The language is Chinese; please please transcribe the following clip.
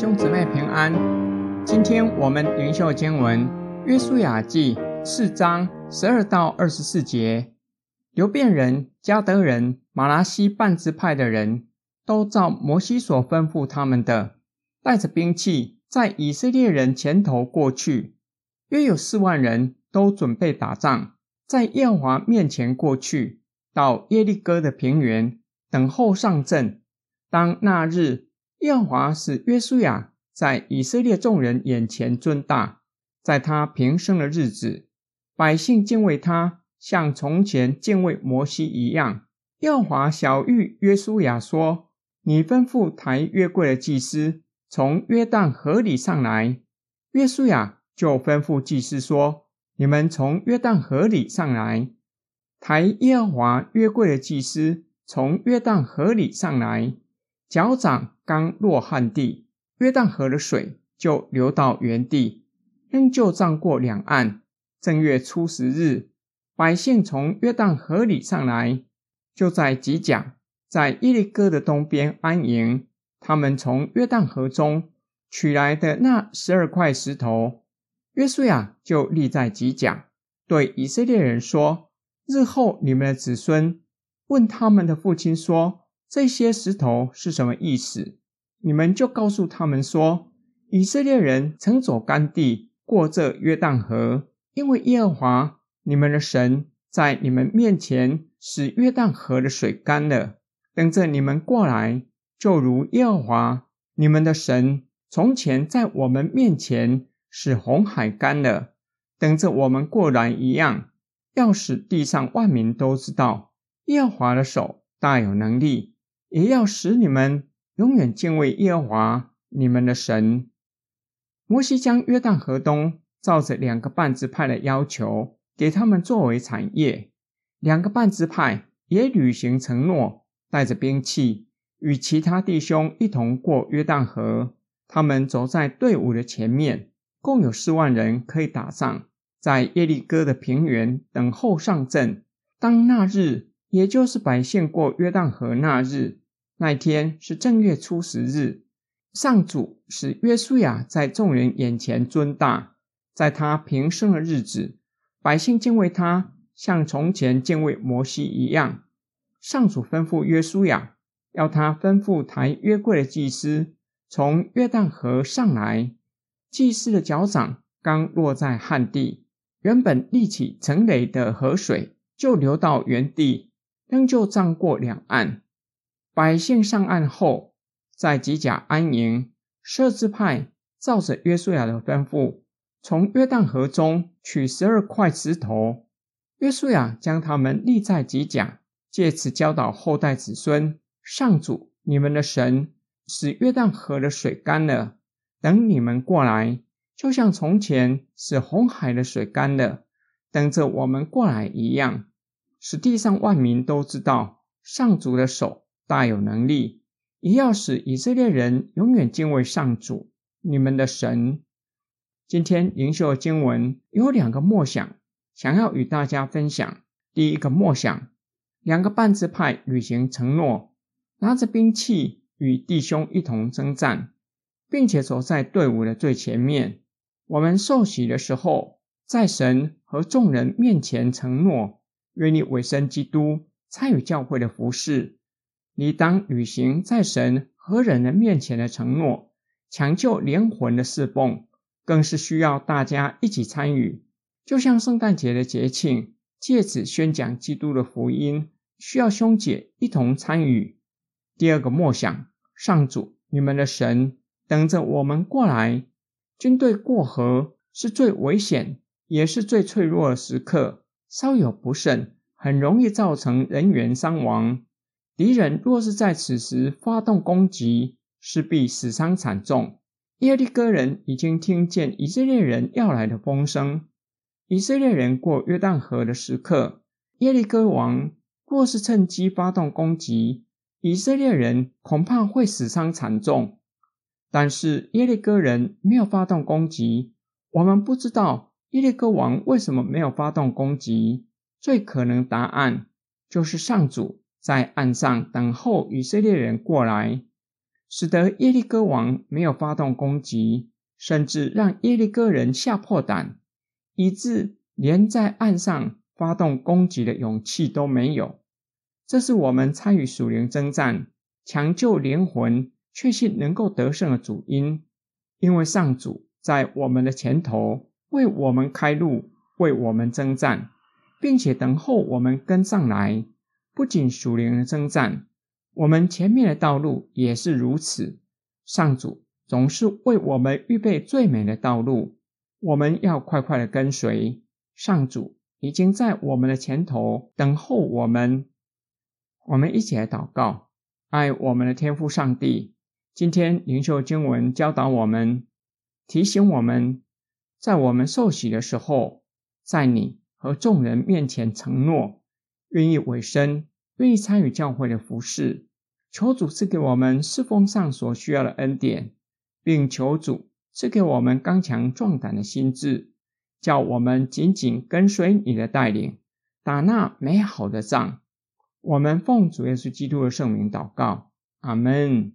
兄姊妹平安。今天我们灵修经文《约书亚记》四章十二到二十四节。流便人、迦得人、马拉西半支派的人都照摩西所吩咐他们的，带着兵器，在以色列人前头过去，约有四万人，都准备打仗，在耶和华面前过去，到耶利哥的平原，等候上阵。当那日，耶和华使约书亚在以色列众人眼前尊大，在他平生的日子，百姓敬畏他，像从前敬畏摩西一样。耶和华晓諭约书亚说：“你吩咐抬约柜的祭司从约旦河里上来。”约书亚就吩咐祭司说：“你们从约旦河里上来。”抬耶和华约柜的祭司从约旦河里上来。脚掌刚落旱地，约旦河的水就流到原地，仍旧涨过两岸。正月初十日，百姓从约旦河里上来，就在吉甲，在伊利哥的东边安营。他们从约旦河中取来的那十二块石头，约书亚就立在吉甲，对以色列人说：“日后你们的子孙问他们的父亲说。”这些石头是什么意思？你们就告诉他们说：以色列人曾走干地，过这约旦河，因为耶和华你们的神在你们面前使约旦河的水干了。等着你们过来，就如耶和华你们的神从前在我们面前使红海干了，等着我们过来一样，要使地上万民都知道耶和华的手大有能力。也要使你们永远敬畏耶和华你们的神。摩西将约旦河东照着两个半支派的要求，给他们作为产业。两个半支派也履行承诺，带着兵器，与其他弟兄一同过约旦河。他们走在队伍的前面，共有四万人可以打仗，在耶利哥的平原等候上阵。当那日，也就是百姓过约旦河那日。那天是正月初十日，上主使约书亚在众人眼前尊大，在他平生的日子，百姓敬畏他，像从前敬畏摩西一样。上主吩咐约书亚，要他吩咐抬约柜的祭司从约旦河上来。祭司的脚掌刚落在旱地，原本立起成垒的河水就流到原地，仍旧涨过两岸。百姓上岸后，在吉甲安营。十二支派照着约书亚的吩咐，从约旦河中取十二块石头。约书亚将他们立在吉甲，借此教导后代子孙：上主你们的神使约旦河的水干了。等你们过来，就像从前使红海的水干了，等着我们过来一样，使地上万民都知道上主的手。大有能力，也要使以色列人永远敬畏上主，你们的神。今天灵修经文有两个默想，想要与大家分享。第一个默想，两个半支派履行承诺，拿着兵器与弟兄一同征战，并且走在队伍的最前面。我们受洗的时候，在神和众人面前承诺，愿意委身基督，参与教会的服事。你当履行在神和人的面前的承诺，抢救灵魂的侍奉，更是需要大家一起参与。就像圣诞节的节庆，借此宣讲基督的福音，需要兄姐一同参与。第二个默想，上主，你们的神等着我们过来。军队过河是最危险，也是最脆弱的时刻，稍有不慎，很容易造成人员伤亡。敌人若是在此时发动攻击，势必死伤惨重。耶利哥人已经听见以色列人要来的风声。以色列人过约旦河的时刻，耶利哥王若是趁机发动攻击，以色列人恐怕会死伤惨重。但是耶利哥人没有发动攻击，我们不知道耶利哥王为什么没有发动攻击。最可能答案就是上主。在岸上等候以色列人过来，使得耶利哥王没有发动攻击，甚至让耶利哥人吓破胆，以致连在岸上发动攻击的勇气都没有。这是我们参与属灵征战、抢救灵魂、确信能够得胜的主因，因为上主在我们的前头为我们开路，为我们征战，并且等候我们跟上来。不仅属灵的征战。我们前面的道路也是如此，上主总是为我们预备最美的道路，我们要快快的跟随。上主已经在我们的前头等候我们。我们一起来祷告，爱我们的天父上帝。今天灵修经文教导我们，提醒我们，在我们受洗的时候，在你和众人面前承诺，愿意委身。愿意参与教会的服事，求主赐给我们侍奉上所需要的恩典，并求主赐给我们刚强壮胆的心智，叫我们紧紧跟随你的带领，打那美好的仗。我们奉主耶稣基督的圣名祷告，阿门。